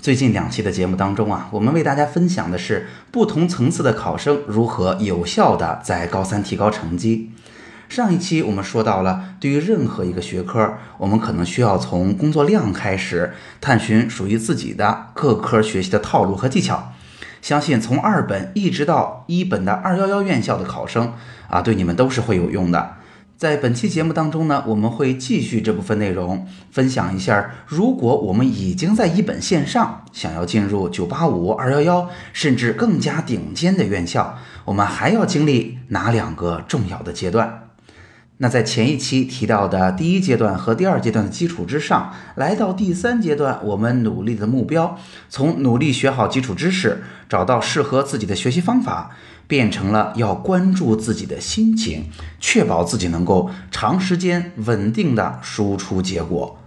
最近两期的节目当中啊，我们为大家分享的是不同层次的考生如何有效的在高三提高成绩。上一期我们说到了，对于任何一个学科，我们可能需要从工作量开始探寻属于自己的各科学习的套路和技巧。相信从二本一直到一本的二幺幺院校的考生啊，对你们都是会有用的。在本期节目当中呢，我们会继续这部分内容，分享一下，如果我们已经在一本线上，想要进入九八五、二幺幺，甚至更加顶尖的院校，我们还要经历哪两个重要的阶段？那在前一期提到的第一阶段和第二阶段的基础之上，来到第三阶段，我们努力的目标，从努力学好基础知识，找到适合自己的学习方法，变成了要关注自己的心情，确保自己能够长时间稳定的输出结果。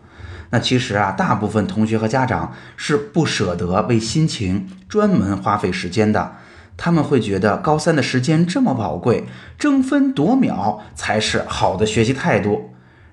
那其实啊，大部分同学和家长是不舍得为心情专门花费时间的。他们会觉得高三的时间这么宝贵，争分夺秒才是好的学习态度。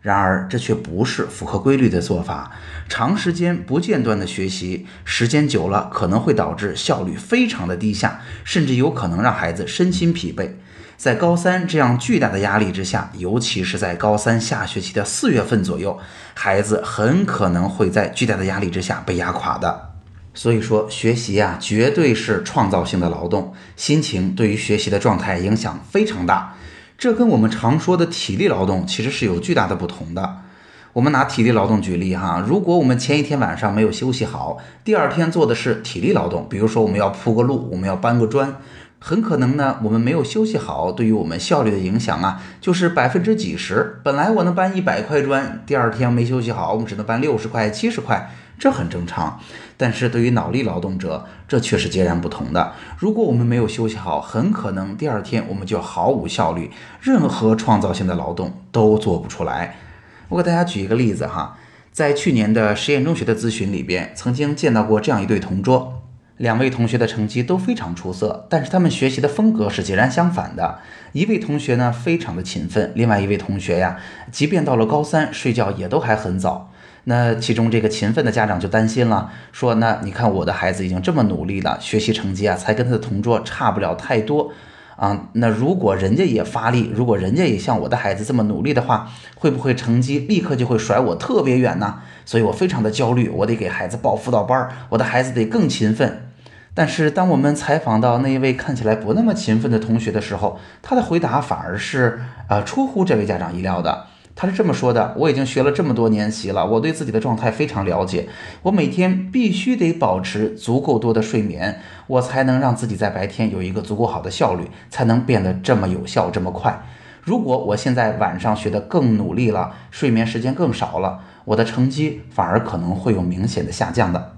然而，这却不是符合规律的做法。长时间不间断的学习，时间久了可能会导致效率非常的低下，甚至有可能让孩子身心疲惫。在高三这样巨大的压力之下，尤其是在高三下学期的四月份左右，孩子很可能会在巨大的压力之下被压垮的。所以说，学习呀，绝对是创造性的劳动，心情对于学习的状态影响非常大。这跟我们常说的体力劳动其实是有巨大的不同的。我们拿体力劳动举例哈，如果我们前一天晚上没有休息好，第二天做的是体力劳动，比如说我们要铺个路，我们要搬个砖，很可能呢，我们没有休息好，对于我们效率的影响啊，就是百分之几十。本来我能搬一百块砖，第二天没休息好，我们只能搬六十块、七十块。这很正常，但是对于脑力劳动者，这却是截然不同的。如果我们没有休息好，很可能第二天我们就毫无效率，任何创造性的劳动都做不出来。我给大家举一个例子哈，在去年的实验中学的咨询里边，曾经见到过这样一对同桌，两位同学的成绩都非常出色，但是他们学习的风格是截然相反的。一位同学呢非常的勤奋，另外一位同学呀，即便到了高三，睡觉也都还很早。那其中这个勤奋的家长就担心了，说：“那你看我的孩子已经这么努力了，学习成绩啊才跟他的同桌差不了太多啊。那如果人家也发力，如果人家也像我的孩子这么努力的话，会不会成绩立刻就会甩我特别远呢？所以我非常的焦虑，我得给孩子报辅导班，我的孩子得更勤奋。但是当我们采访到那一位看起来不那么勤奋的同学的时候，他的回答反而是呃出乎这位家长意料的。”他是这么说的：“我已经学了这么多年习了，我对自己的状态非常了解。我每天必须得保持足够多的睡眠，我才能让自己在白天有一个足够好的效率，才能变得这么有效这么快。如果我现在晚上学得更努力了，睡眠时间更少了，我的成绩反而可能会有明显的下降的。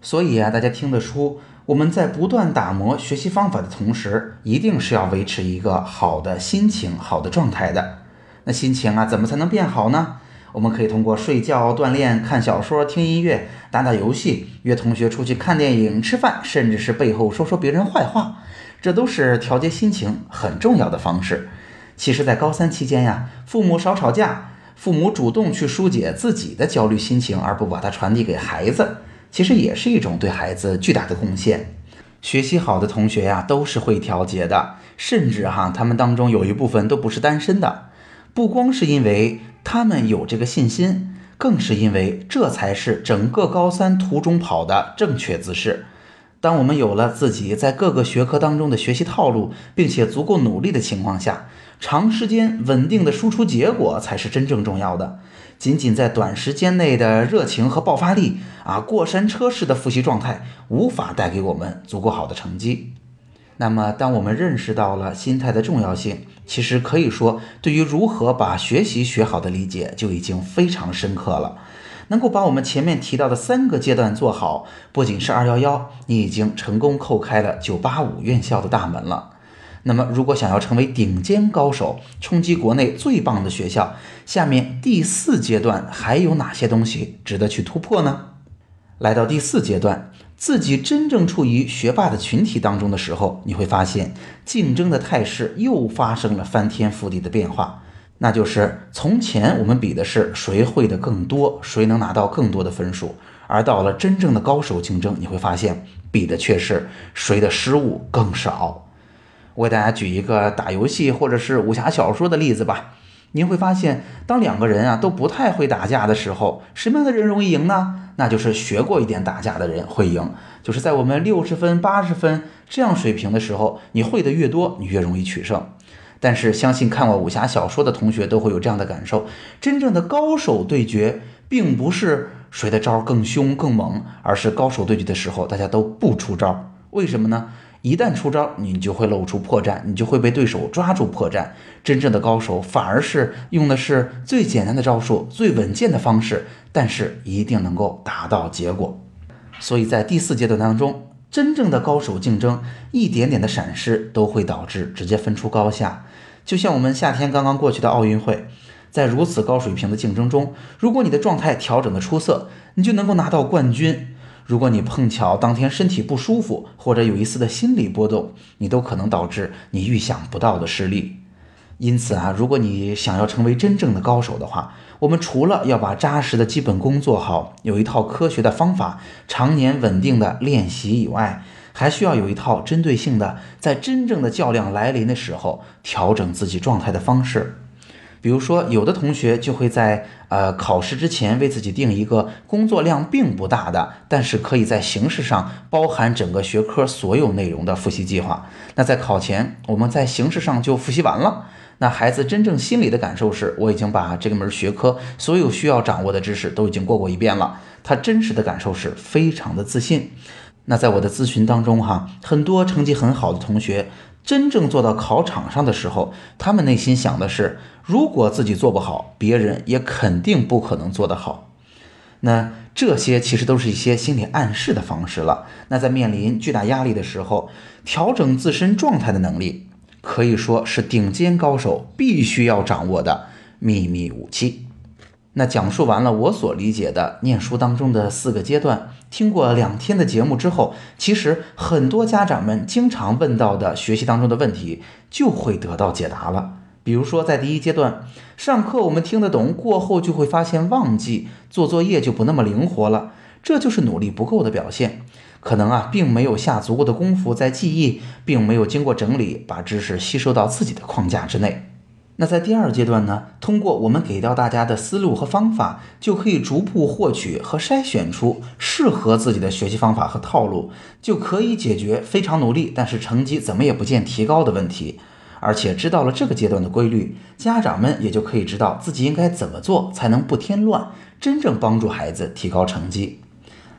所以啊，大家听得出，我们在不断打磨学习方法的同时，一定是要维持一个好的心情、好的状态的。”那心情啊，怎么才能变好呢？我们可以通过睡觉、锻炼、看小说、听音乐、打打游戏、约同学出去看电影、吃饭，甚至是背后说说别人坏话，这都是调节心情很重要的方式。其实，在高三期间呀，父母少吵架，父母主动去疏解自己的焦虑心情，而不把它传递给孩子，其实也是一种对孩子巨大的贡献。学习好的同学呀，都是会调节的，甚至哈，他们当中有一部分都不是单身的。不光是因为他们有这个信心，更是因为这才是整个高三途中跑的正确姿势。当我们有了自己在各个学科当中的学习套路，并且足够努力的情况下，长时间稳定的输出结果才是真正重要的。仅仅在短时间内的热情和爆发力啊，过山车式的复习状态，无法带给我们足够好的成绩。那么，当我们认识到了心态的重要性，其实可以说，对于如何把学习学好的理解就已经非常深刻了。能够把我们前面提到的三个阶段做好，不仅是二幺幺，你已经成功叩开了九八五院校的大门了。那么，如果想要成为顶尖高手，冲击国内最棒的学校，下面第四阶段还有哪些东西值得去突破呢？来到第四阶段，自己真正处于学霸的群体当中的时候，你会发现竞争的态势又发生了翻天覆地的变化。那就是从前我们比的是谁会的更多，谁能拿到更多的分数，而到了真正的高手竞争，你会发现比的却是谁的失误更少。我给大家举一个打游戏或者是武侠小说的例子吧。您会发现，当两个人啊都不太会打架的时候，什么样的人容易赢呢？那就是学过一点打架的人会赢。就是在我们六十分、八十分这样水平的时候，你会的越多，你越容易取胜。但是，相信看过武侠小说的同学都会有这样的感受：真正的高手对决，并不是谁的招更凶更猛，而是高手对决的时候，大家都不出招。为什么呢？一旦出招，你就会露出破绽，你就会被对手抓住破绽。真正的高手反而是用的是最简单的招数、最稳健的方式，但是一定能够达到结果。所以在第四阶段当中，真正的高手竞争，一点点的闪失都会导致直接分出高下。就像我们夏天刚刚过去的奥运会，在如此高水平的竞争中，如果你的状态调整的出色，你就能够拿到冠军。如果你碰巧当天身体不舒服，或者有一丝的心理波动，你都可能导致你预想不到的失利。因此啊，如果你想要成为真正的高手的话，我们除了要把扎实的基本功做好，有一套科学的方法，常年稳定的练习以外，还需要有一套针对性的，在真正的较量来临的时候调整自己状态的方式。比如说，有的同学就会在呃考试之前为自己定一个工作量并不大的，但是可以在形式上包含整个学科所有内容的复习计划。那在考前，我们在形式上就复习完了。那孩子真正心里的感受是，我已经把这个门学科所有需要掌握的知识都已经过过一遍了。他真实的感受是非常的自信。那在我的咨询当中，哈，很多成绩很好的同学。真正做到考场上的时候，他们内心想的是：如果自己做不好，别人也肯定不可能做得好。那这些其实都是一些心理暗示的方式了。那在面临巨大压力的时候，调整自身状态的能力，可以说是顶尖高手必须要掌握的秘密武器。那讲述完了我所理解的念书当中的四个阶段，听过两天的节目之后，其实很多家长们经常问到的学习当中的问题就会得到解答了。比如说，在第一阶段，上课我们听得懂，过后就会发现忘记，做作业就不那么灵活了，这就是努力不够的表现。可能啊，并没有下足够的功夫在记忆，并没有经过整理，把知识吸收到自己的框架之内。那在第二阶段呢？通过我们给到大家的思路和方法，就可以逐步获取和筛选出适合自己的学习方法和套路，就可以解决非常努力但是成绩怎么也不见提高的问题。而且知道了这个阶段的规律，家长们也就可以知道自己应该怎么做才能不添乱，真正帮助孩子提高成绩。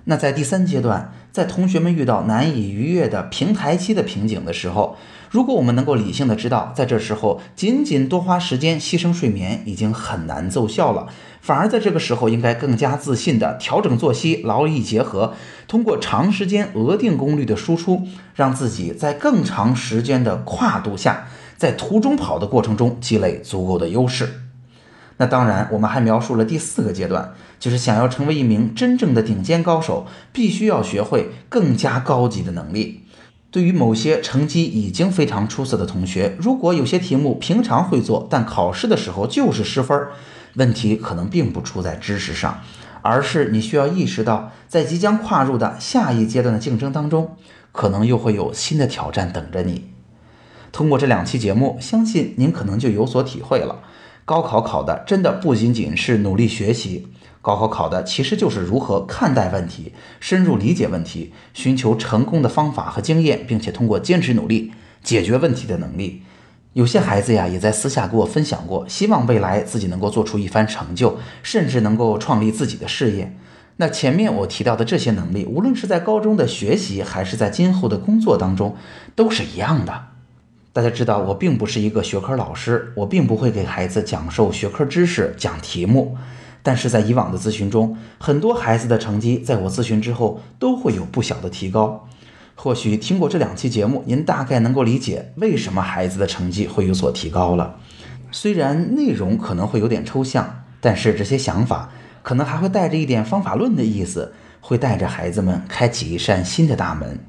那在第三阶段，在同学们遇到难以逾越的平台期的瓶颈的时候，如果我们能够理性的知道，在这时候仅仅多花时间牺牲睡眠已经很难奏效了，反而在这个时候应该更加自信的调整作息，劳逸结合，通过长时间额定功率的输出，让自己在更长时间的跨度下，在途中跑的过程中积累足够的优势。那当然，我们还描述了第四个阶段，就是想要成为一名真正的顶尖高手，必须要学会更加高级的能力。对于某些成绩已经非常出色的同学，如果有些题目平常会做，但考试的时候就是失分，问题可能并不出在知识上，而是你需要意识到，在即将跨入的下一阶段的竞争当中，可能又会有新的挑战等着你。通过这两期节目，相信您可能就有所体会了。高考考的真的不仅仅是努力学习，高考考的其实就是如何看待问题、深入理解问题、寻求成功的方法和经验，并且通过坚持努力解决问题的能力。有些孩子呀，也在私下跟我分享过，希望未来自己能够做出一番成就，甚至能够创立自己的事业。那前面我提到的这些能力，无论是在高中的学习，还是在今后的工作当中，都是一样的。大家知道，我并不是一个学科老师，我并不会给孩子讲授学科知识、讲题目。但是在以往的咨询中，很多孩子的成绩在我咨询之后都会有不小的提高。或许听过这两期节目，您大概能够理解为什么孩子的成绩会有所提高了。虽然内容可能会有点抽象，但是这些想法可能还会带着一点方法论的意思，会带着孩子们开启一扇新的大门。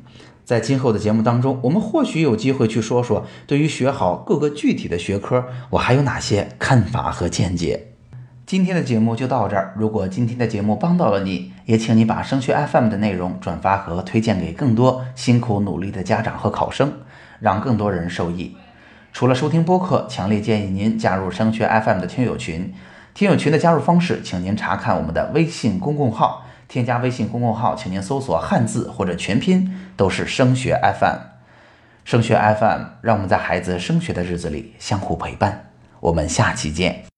在今后的节目当中，我们或许有机会去说说，对于学好各个具体的学科，我还有哪些看法和见解。今天的节目就到这儿。如果今天的节目帮到了你，也请你把升学 FM 的内容转发和推荐给更多辛苦努力的家长和考生，让更多人受益。除了收听播客，强烈建议您加入升学 FM 的听友群。听友群的加入方式，请您查看我们的微信公共号。添加微信公众号，请您搜索汉字或者全拼，都是升学 FM。升学 FM，让我们在孩子升学的日子里相互陪伴。我们下期见。